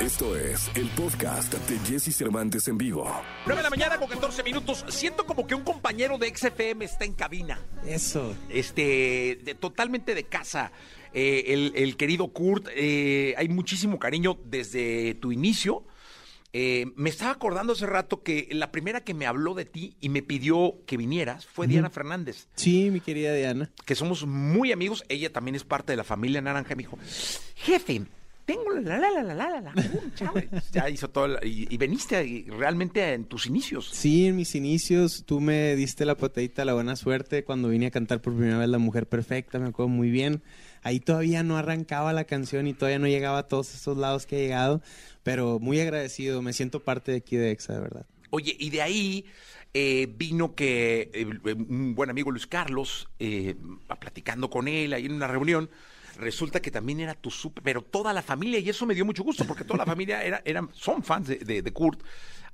Esto es el podcast de Jesse Cervantes en vivo. 9 de la mañana con 14 minutos. Siento como que un compañero de XFM está en cabina. Eso. Este, de- totalmente de casa. Eh, el, el querido Kurt, eh, hay muchísimo cariño desde tu inicio. Eh, me estaba acordando hace rato que la primera que me habló de ti y me pidió que vinieras fue Diana Fernández, Sí, mi querida Diana. que somos muy amigos. Ella también es parte de la familia Naranja. Me dijo, jefe, tengo la la la la la la la. Uh, chao". Ya hizo todo. la- y, y veniste ahí realmente en tus inicios. Sí, en mis inicios tú me diste la patadita, la buena suerte cuando vine a cantar por primera vez La Mujer Perfecta, me acuerdo muy bien. Ahí todavía no arrancaba la canción y todavía no llegaba a todos estos lados que he llegado, pero muy agradecido, me siento parte de aquí de EXA, de verdad. Oye, y de ahí eh, vino que eh, un buen amigo Luis Carlos, eh, platicando con él ahí en una reunión, resulta que también era tu súper, pero toda la familia, y eso me dio mucho gusto, porque toda la familia era, eran, son fans de, Kurt.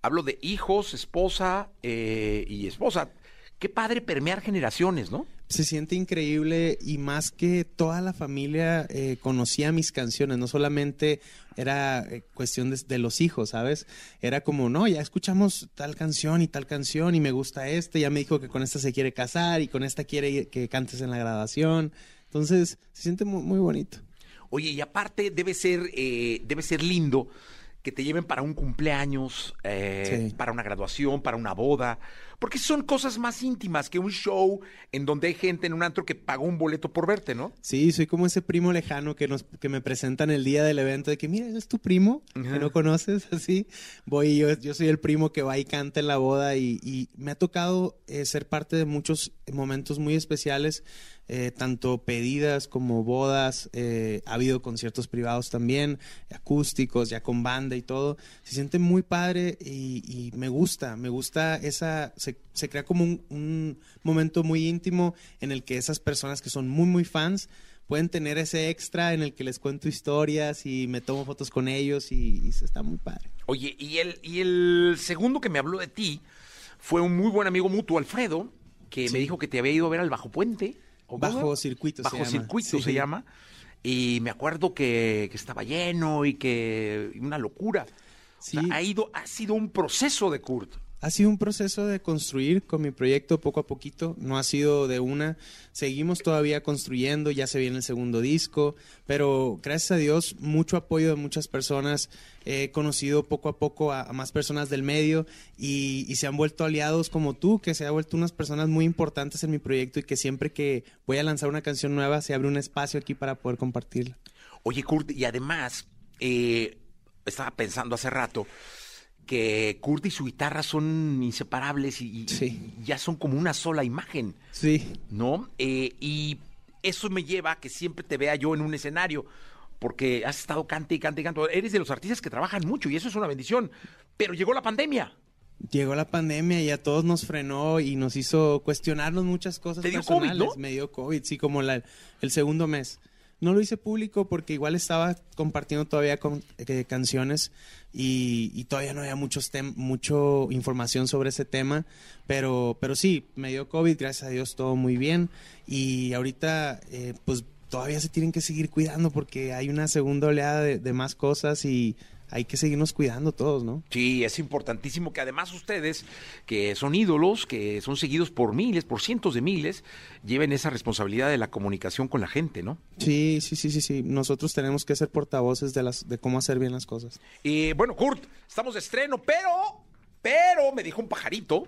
Hablo de hijos, esposa eh, y esposa. Qué padre permear generaciones, ¿no? Se siente increíble y más que toda la familia eh, conocía mis canciones, no solamente era eh, cuestión de, los hijos, ¿sabes? Era como, no, ya escuchamos tal canción y tal canción y me gusta este, ya me dijo que con esta se quiere casar y con esta quiere que cantes en la grabación. Entonces, se siente muy, muy bonito. Oye, y aparte debe ser, eh, debe ser lindo que te lleven para un cumpleaños, eh, Sí. para una graduación, para una boda, porque son cosas más íntimas que un show en donde hay gente en un antro que pagó un boleto por verte, ¿no? Sí, soy como ese primo lejano que nos que me presentan el día del evento de que mira, ¿ese es tu primo que no conoces así. Voy y yo, yo soy el primo que va y canta en la boda y, y me ha tocado eh, ser parte de muchos momentos muy especiales, eh, tanto pedidas como bodas. eh, ha habido conciertos privados también, acústicos, ya con banda y todo. Se siente muy padre y, y me gusta, me gusta esa, se, se crea como un, un momento muy íntimo en el que esas personas que son muy, muy fans pueden tener ese extra en el que les cuento historias y me tomo fotos con ellos y, y se está muy padre. Oye, y el, y el segundo que me habló de ti fue un muy buen amigo mutuo, Alfredo, que me dijo que te había ido a ver al Bajo Puente. ¿o Bajo? Circuito se Bajo llama. Circuito Sí. se llama. Y me acuerdo que, que estaba lleno y que una locura. O sea, Sí. ha, ido, ha sido un proceso de Kurt. Ha sido un proceso de construir con mi proyecto poco a poquito, no ha sido de una. Seguimos todavía construyendo, ya se viene el segundo disco, pero gracias a Dios, mucho apoyo de muchas personas. He conocido poco a poco a, más personas del medio y, y se han vuelto aliados como tú, que se ha vuelto unas personas muy importantes en mi proyecto y que siempre que voy a lanzar una canción nueva se abre un espacio aquí para poder compartirla. Oye, Kurt, y además, eh, estaba pensando hace rato que Kurt y su guitarra son inseparables y, y- Sí. y ya son como una sola imagen. Sí, ¿no? Eh, y eso me lleva a que siempre te vea yo en un escenario, porque has estado cante y cante y cante. Eres de los artistas que trabajan mucho y eso es una bendición. Pero llegó la pandemia. Llegó la pandemia y a todos nos frenó y nos hizo cuestionarnos muchas cosas Te dio COVID, personales. ¿no? Me dio COVID, sí, como la- el segundo mes. No lo hice público porque igual estaba compartiendo todavía con, eh, canciones y, todavía no había muchos tem- mucho información sobre ese tema, pero, pero sí, me dio COVID, gracias a Dios todo muy bien. Y ahorita eh, pues todavía se tienen que seguir cuidando porque hay una segunda oleada de, de más cosas y hay que seguirnos cuidando todos, ¿no? Sí, es importantísimo que además ustedes, que son ídolos, que son seguidos por miles, por cientos de miles, lleven esa responsabilidad de la comunicación con la gente, ¿no? Sí, sí, sí, sí, sí. Nosotros tenemos que ser portavoces de las, de cómo hacer bien las cosas. Y bueno, Kurt, estamos de estreno, pero, pero, me dijo un pajarito.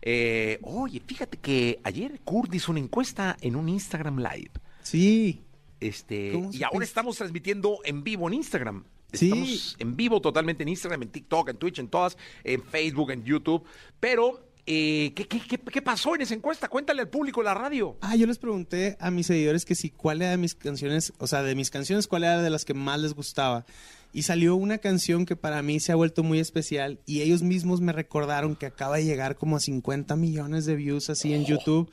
eh, Oye, fíjate que ayer Kurt hizo una encuesta en un Instagram Live. Sí, Este, ¿Cómo y ahora estamos transmitiendo en vivo en Instagram. Sí. Estamos en vivo totalmente en Instagram, en TikTok, en Twitch, en todas, en Facebook, en YouTube. Pero, eh, ¿qué, qué, qué, qué pasó en esa encuesta? Cuéntale al público la radio. Ah, yo les pregunté a mis seguidores que si cuál era de mis canciones, o sea, de mis canciones, cuál era de las que más les gustaba. Y salió una canción que para mí se ha vuelto muy especial y ellos mismos me recordaron que acaba de llegar como a 50 millones de views así en YouTube.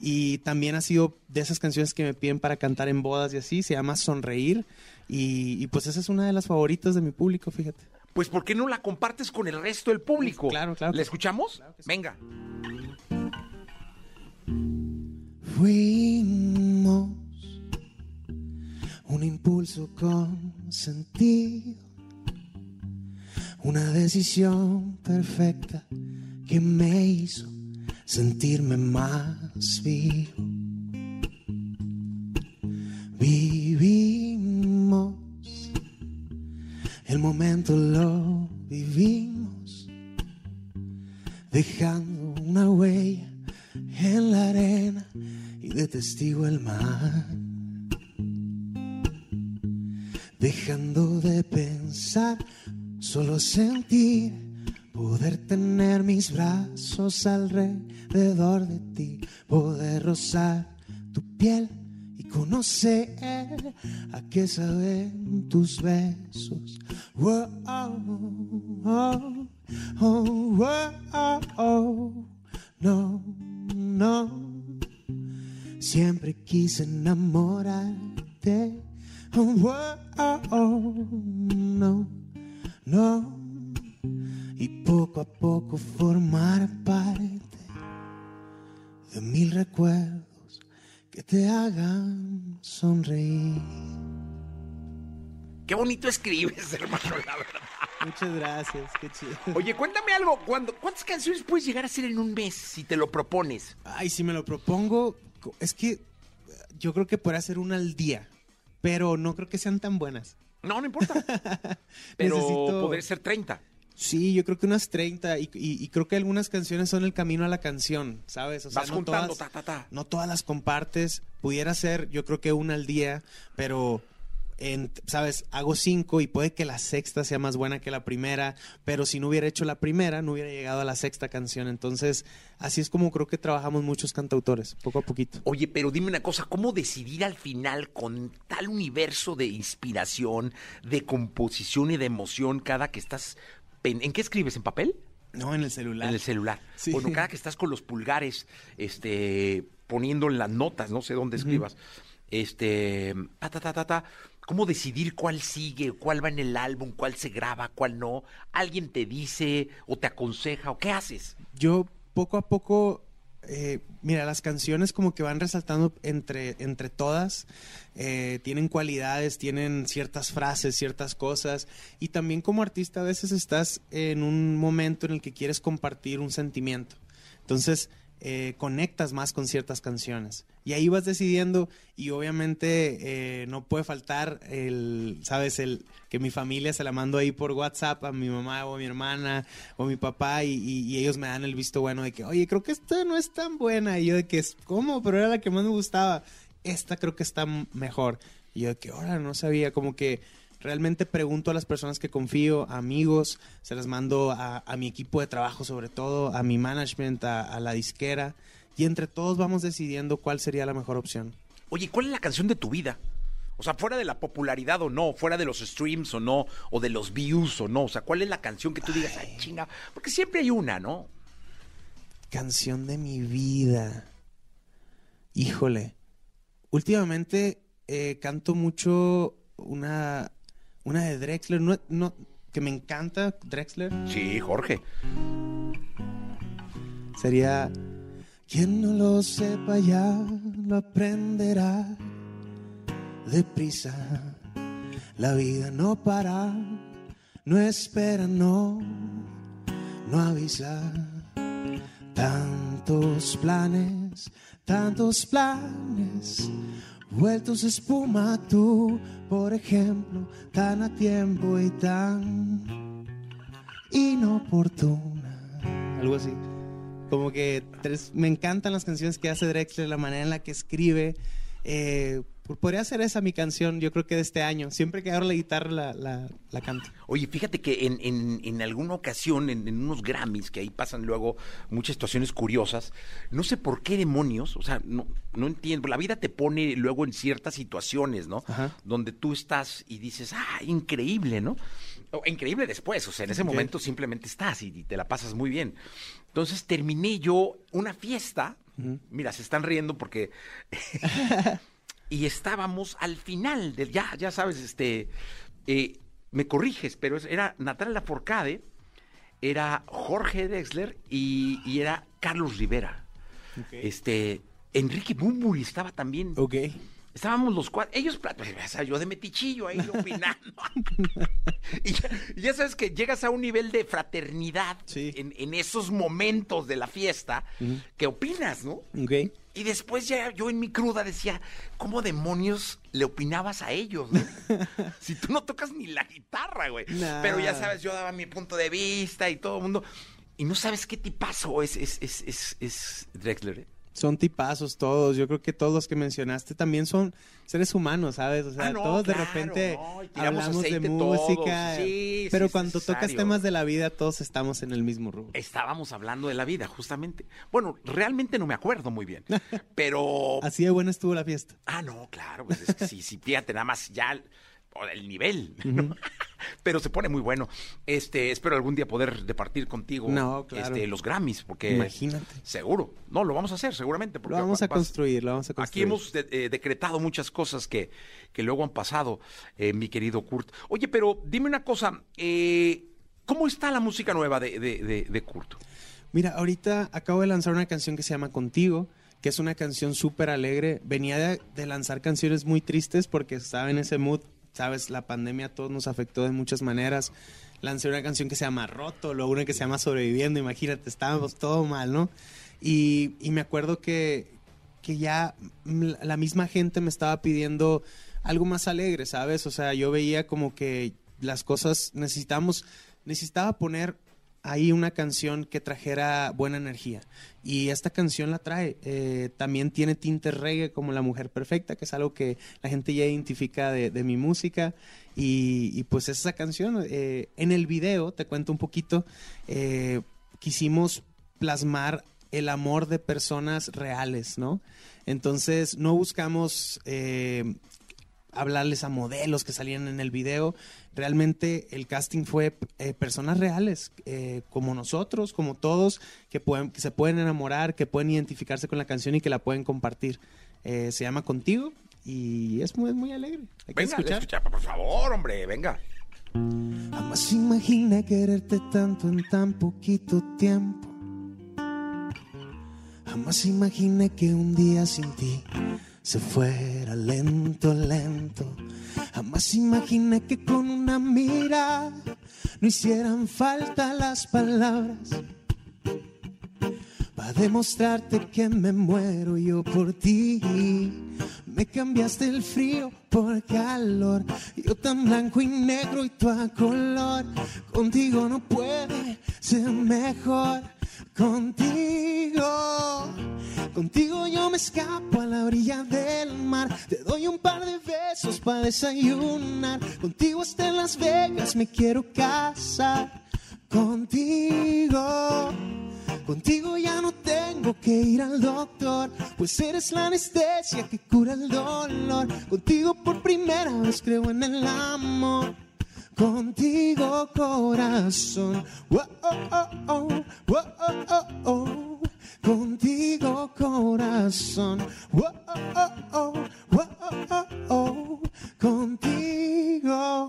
Y también ha sido de esas canciones que me piden para cantar en bodas y así, se llama Sonreír. Y, y pues esa es una de las favoritas de mi público, fíjate. Pues, ¿por qué no la compartes con el resto del público? Claro, claro que ¿La sí. escuchamos? Venga. Fuimos un impulso con sentido Una decisión perfecta que me hizo sentirme más vivo. Vivimos, el momento lo vivimos, dejando una huella en la arena y de testigo el mar. Dejando de pensar, solo sentir, poder tener mis brazos alrededor de ti, poder rozar tu piel y conocer a qué saben tus besos. Oh, oh, wow, oh, no, no. Siempre quise enamorarte. Oh, oh, oh, no, no. Y poco a poco formar parte de mil recuerdos que te hagan sonreír. Qué bonito escribes, hermano, la verdad. Muchas gracias, qué chido. Oye, cuéntame algo. ¿cuándo- ¿Cuántas canciones puedes llegar a hacer en un mes si te lo propones? Ay, si me lo propongo, es que eh, yo creo que podría hacer una al día, pero no creo que sean tan buenas. No, no importa. Pero Necesito- poder ser 30. Sí, yo creo que unas 30 y, y- y creo que algunas canciones son el camino a la canción, ¿sabes? O Vas juntando, todas, ta, ta, ta. no todas las compartes. Pudiera ser, yo creo que una al día, pero, en, ¿sabes? Hago cinco y puede que la sexta sea más buena que la primera, pero si no hubiera hecho la primera, no hubiera llegado a la sexta canción. Entonces, así es como creo que trabajamos muchos cantautores, poco a poquito. Oye, pero dime una cosa, ¿cómo decidir al final con tal universo de inspiración, de composición y de emoción cada que estás... pen- ¿En qué escribes? ¿En papel? No, en el celular. En el celular. Sí. Bueno, cada que estás con los pulgares, este, poniendo en las notas, no sé dónde escribas, este, ta, ta, ta, ta, ta, ¿cómo decidir cuál sigue, cuál va en el álbum, cuál se graba, cuál no? ¿Alguien te dice o te aconseja o qué haces? yo poco a poco, eh, mira, las canciones como que van resaltando entre, entre todas, eh, tienen cualidades, tienen ciertas frases, ciertas cosas, y también como artista a veces estás en un momento en el que quieres compartir un sentimiento. Entonces, eh, conectas más con ciertas canciones. Y ahí vas decidiendo, y obviamente eh, no puede faltar el, ¿sabes? El que mi familia se la mando ahí por WhatsApp a mi mamá o a mi hermana o mi papá, y, y- ellos me dan el visto bueno de que, oye, creo que esta no es tan buena. Y yo de que, ¿cómo? Pero era la que más me gustaba. Esta creo que está mejor. Y yo de que, ahora no sabía, como que realmente pregunto a las personas que confío, a amigos, se las mando a, a mi equipo de trabajo sobre todo, a mi management, a, a la disquera, y entre todos vamos decidiendo cuál sería la mejor opción. Oye, ¿cuál es la canción de tu vida? O sea, fuera de la popularidad o no, fuera de los streams o no, o de los views o no. O sea, ¿cuál es la canción que tú digas, ay, chinga? Porque siempre hay una, ¿no? Canción de mi vida. Híjole. Últimamente eh, canto mucho una, una de Drexler, no, no, que me encanta, Drexler. Sí, Jorge. Sería, quien no lo sepa ya lo aprenderá deprisa. La vida no para, no espera, no, no avisa. Tantos planes, tantos planes, vueltos espuma tú, por ejemplo, tan a tiempo y tan inoportuna. Algo así. Como que tres- me encantan las canciones que hace Drexler, la manera en la que escribe. Eh, podría ser esa mi canción, yo creo que de este año. Siempre que agarro la guitarra la, la, la canto. Oye, fíjate que en, en- en alguna ocasión, en, en unos Grammys, que ahí pasan luego muchas situaciones curiosas, no sé por qué demonios, o sea, no, no entiendo, la vida te pone luego en ciertas situaciones, ¿no? Ajá. Donde tú estás y dices, ah, increíble, ¿no? O, increíble después, o sea, en ese momento simplemente estás y, y te la pasas muy bien. Entonces terminé yo una fiesta, mira, se están riendo porque... y estábamos al final del, ya, ya sabes, este, eh, me corriges, pero era Natalia Lafourcade, era Jorge Drexler y, y era Carlos Rivera. Este, Enrique Bumburi estaba también. Ok. Estábamos los cuatro, ellos, plat- pues, o sea, yo de metichillo ahí opinando. y, ya, sabes que llegas a un nivel de fraternidad Sí. en, en esos momentos de la fiesta que opinas, ¿no? ¿Ok? Y después ya yo en mi cruda decía, ¿cómo demonios le opinabas a ellos? si tú no tocas ni la guitarra, güey. Nah. Pero ya sabes, yo daba mi punto de vista y todo el mundo. Y no sabes qué tipazo es, es, es, es, es Drexler. ¿eh? Son tipazos todos. Yo creo que todos los que mencionaste también son seres humanos, ¿sabes? O sea, Ah, no, todos de repente no, hablamos de música. sí, pero sí, cuando tocas temas de la vida, todos estamos en el mismo rubro. Estábamos hablando de la vida, justamente. Bueno, realmente no me acuerdo muy bien. Pero. Así de buena estuvo la fiesta. Ah, no, claro, pues es que sí, sí, fíjate, nada más ya o el nivel. ¿no? Pero se pone muy bueno. Este, espero algún día poder departir contigo No, claro. este, los Grammys, porque Imagínate. seguro. No, lo vamos a hacer, seguramente. Porque Lo vamos a construir, lo vamos a Aquí construir. hemos de- eh, decretado muchas cosas que, que luego han pasado, eh, mi querido Kurt. Oye, pero dime una cosa, eh, ¿cómo está la música nueva de, de, de- de Kurt? Mira, ahorita acabo de lanzar una canción que se llama Contigo, que es una canción súper alegre. Venía de, de lanzar canciones muy tristes porque estaba en ese mood, sabes, la pandemia a todos nos afectó de muchas maneras. Lancé una canción que se llama Roto, luego una que se llama Sobreviviendo, imagínate, estábamos todo mal, ¿no? Y, y me acuerdo que, que ya la misma gente me estaba pidiendo algo más alegre, ¿sabes? O sea, yo veía como que las cosas necesitamos, necesitaba poner ahí una canción que trajera buena energía. Y esta canción la trae. Eh, también tiene tintes reggae como La Mujer Perfecta, que es algo que la gente ya identifica de, mi música. Y, y pues esa canción, eh, en el video, te cuento un poquito, eh, quisimos plasmar el amor de personas reales, ¿no? Entonces no buscamos hablarles a modelos que salían en el video. Realmente el casting fue eh, personas reales, eh, como nosotros, como todos, que, pueden, que se pueden enamorar, que pueden identificarse con la canción y que la pueden compartir. Eh, se llama Contigo y es muy, es muy alegre. Hay que Venga, escuchar. escucha, por favor, hombre, venga. Jamás imaginé quererte tanto en tan poquito tiempo. Jamás imaginé que un día sin ti se fuera lento, lento. Jamás imaginé que con una mirada no hicieran falta las palabras. Para demostrarte que me muero yo por ti. Me cambiaste el frío por calor. Yo tan blanco y negro y tú a color. Contigo no puede ser mejor. Contigo. Contigo yo me escapo a la orilla del mar. Te doy un par de besos para desayunar. Contigo hasta en Las Vegas me quiero casar. Contigo. Contigo ya no tengo que ir al doctor, pues eres la anestesia que cura el dolor. Contigo por primera vez creo en el amor. Contigo corazón. Oh, oh, oh. Oh, oh, oh. Contigo corazón. Contigo.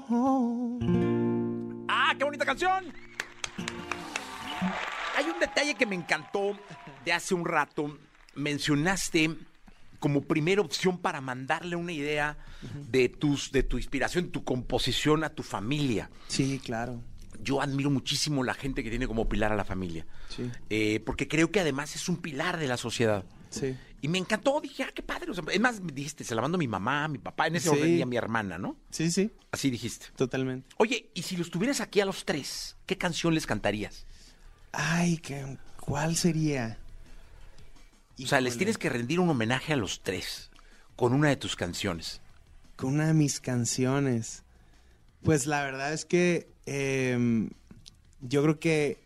¡Ah, qué bonita canción! Hay un detalle que me encantó de hace un rato. Mencionaste como primera opción para mandarle una idea de, tus, de tu inspiración, tu composición a tu familia. Sí, claro. Yo admiro muchísimo la gente que tiene como pilar a la familia. Sí. Eh, porque creo que además es un pilar de la sociedad. Sí. Y me encantó, dije, ah, qué padre. O sea, es más, me dijiste, se la mando a mi mamá, a mi papá, en ese Sí. orden y a mi hermana, ¿no? Sí, sí, Así dijiste. totalmente. Oye, y si los tuvieras aquí a los tres, ¿qué canción les cantarías? Ay, ¿qué- ¿cuál sería? O sea, les tienes que rendir un homenaje a los tres con una de tus canciones. Con una de mis canciones. Pues la verdad es que em, yo creo que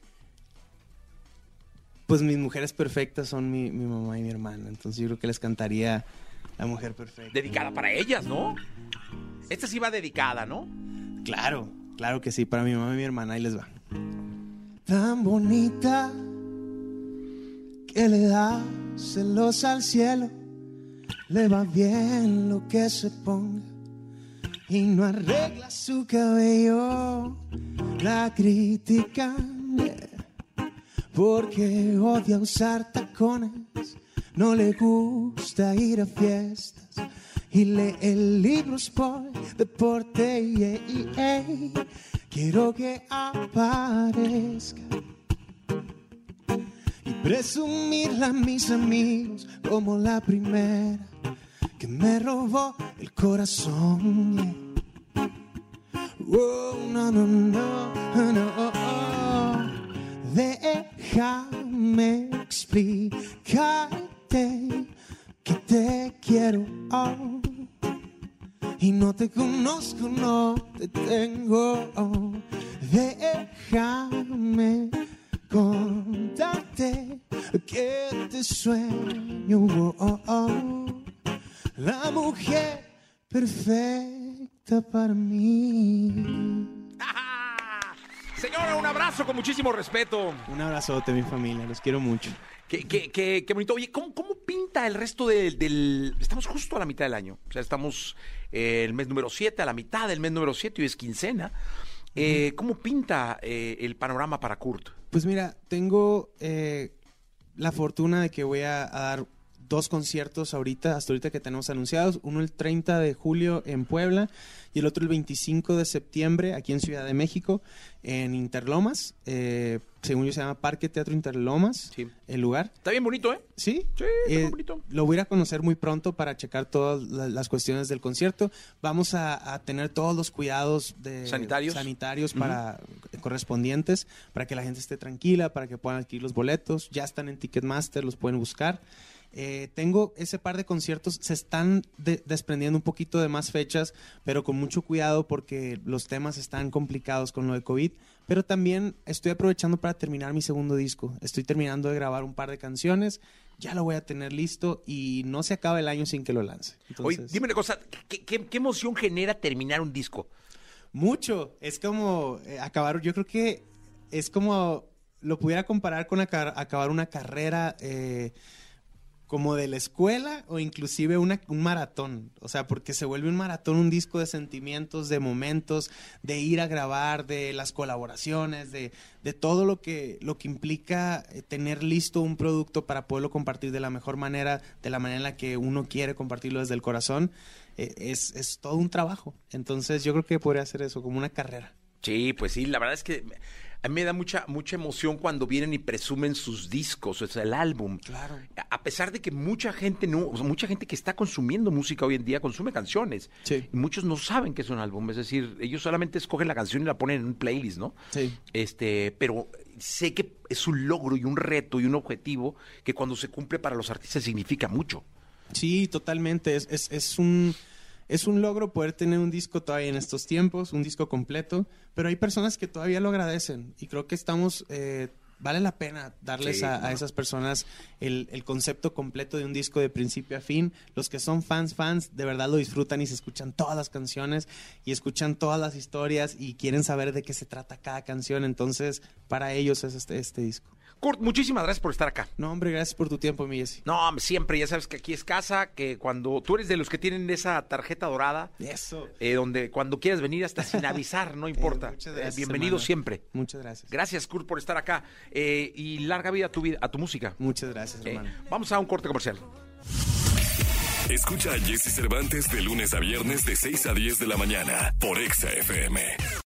pues mis mujeres perfectas son mi, mi mamá y mi hermana. Entonces yo creo que les cantaría La Mujer Perfecta. Dedicada para ellas, ¿no? Esta sí va dedicada, ¿no? Claro, claro que sí, para mi mamá y mi hermana, ahí les va. Tan bonita que le da celos al cielo, le va bien lo que se ponga y no arregla su cabello, la critican porque odia usar tacones, no le gusta ir a fiestas y lee libros por deporte. yeah, yeah. Quiero que aparezca presumirla a mis amigos como la primera que me robó el corazón. Oh, no, no, no, no. Déjame explicarte que te quiero. oh. Y no te conozco, no te tengo. Abrazo con muchísimo respeto. Un abrazote, mi familia, los quiero mucho. Qué, qué- qué- qué bonito. Oye, ¿cómo, cómo pinta el resto del, del- Estamos justo a la mitad del año. O sea, estamos eh, el mes número 7, a la mitad del mes número 7, y es quincena. Eh, ¿Cómo pinta eh, el panorama para Kurt? Pues mira, tengo la fortuna de que voy a, a dar dos conciertos ahorita, hasta ahorita que tenemos anunciados. Uno el 30 de julio en Puebla y el otro el 25 de septiembre aquí en Ciudad de México, en Interlomas. Eh, según yo se llama Parque Teatro Interlomas, Sí. el lugar. Está bien bonito, ¿eh? Sí, Sí, está Eh, bonito. lo voy a ir a conocer muy pronto para checar todas la- las cuestiones del concierto. Vamos a, a tener todos los cuidados de Sanitarios. sanitarios para correspondientes para que la gente esté tranquila, para que puedan adquirir los boletos. Ya están en Ticketmaster, los pueden buscar. Eh, tengo ese par de conciertos, se están de- desprendiendo un poquito de más fechas, pero con mucho cuidado porque los temas están complicados con lo de COVID. Pero también estoy aprovechando para terminar mi segundo disco. Estoy terminando de grabar un par de canciones, ya lo voy a tener listo y no se acaba el año sin que lo lance. Oye, dime una cosa, ¿qué, qué- qué emoción genera terminar un disco? Mucho. Es como eh, acabar, yo creo que es como, lo pudiera comparar con aca- acabar una carrera eh, como de la escuela o inclusive una- un maratón. O sea, porque se vuelve un maratón, un disco de sentimientos, de momentos, de ir a grabar, de las colaboraciones, de, de todo lo que, lo que implica eh, tener listo un producto para poderlo compartir de la mejor manera, de la manera en la que uno quiere compartirlo desde el corazón. eh, es, es todo un trabajo. Entonces yo creo que podría hacer eso como una carrera. Sí, pues sí, la verdad es que a mí me da mucha, mucha emoción cuando vienen y presumen sus discos, o sea, el álbum. Claro. A pesar de que mucha gente no, o sea, mucha gente que está consumiendo música hoy en día consume canciones. Sí. Y muchos no saben que es un álbum, es decir, ellos solamente escogen la canción y la ponen en un playlist, ¿no? Sí. Este, pero sé que es un logro y un reto y un objetivo que cuando se cumple para los artistas significa mucho. Sí, totalmente. Es, es, es un, es un logro poder tener un disco todavía en estos tiempos, un disco completo, pero hay personas que todavía lo agradecen y creo que estamos... eh, Vale la pena darles Sí, a, esas personas el, el concepto completo de un disco de principio a fin. Los que son fans, fans, de verdad lo disfrutan y se escuchan todas las canciones y escuchan todas las historias y quieren saber de qué se trata cada canción. Entonces, para ellos es este, este disco. Kurt, muchísimas gracias por estar acá. No, hombre, gracias por tu tiempo, mi Jessy. No, siempre, ya sabes que aquí es casa, que cuando tú eres de los que tienen esa tarjeta dorada, Eso. eh, donde cuando quieras venir hasta sin avisar, no importa. muchas Eh, gracias, bienvenido hermano. siempre. Muchas gracias. Gracias, Kurt, por estar acá. Eh, y larga vida a tu, vida, a tu música. Muchas gracias, Eh, hermano. vamos a un corte comercial. Escucha a Jesse Cervantes de lunes a viernes de 6 a 10 de la mañana por Exa FM.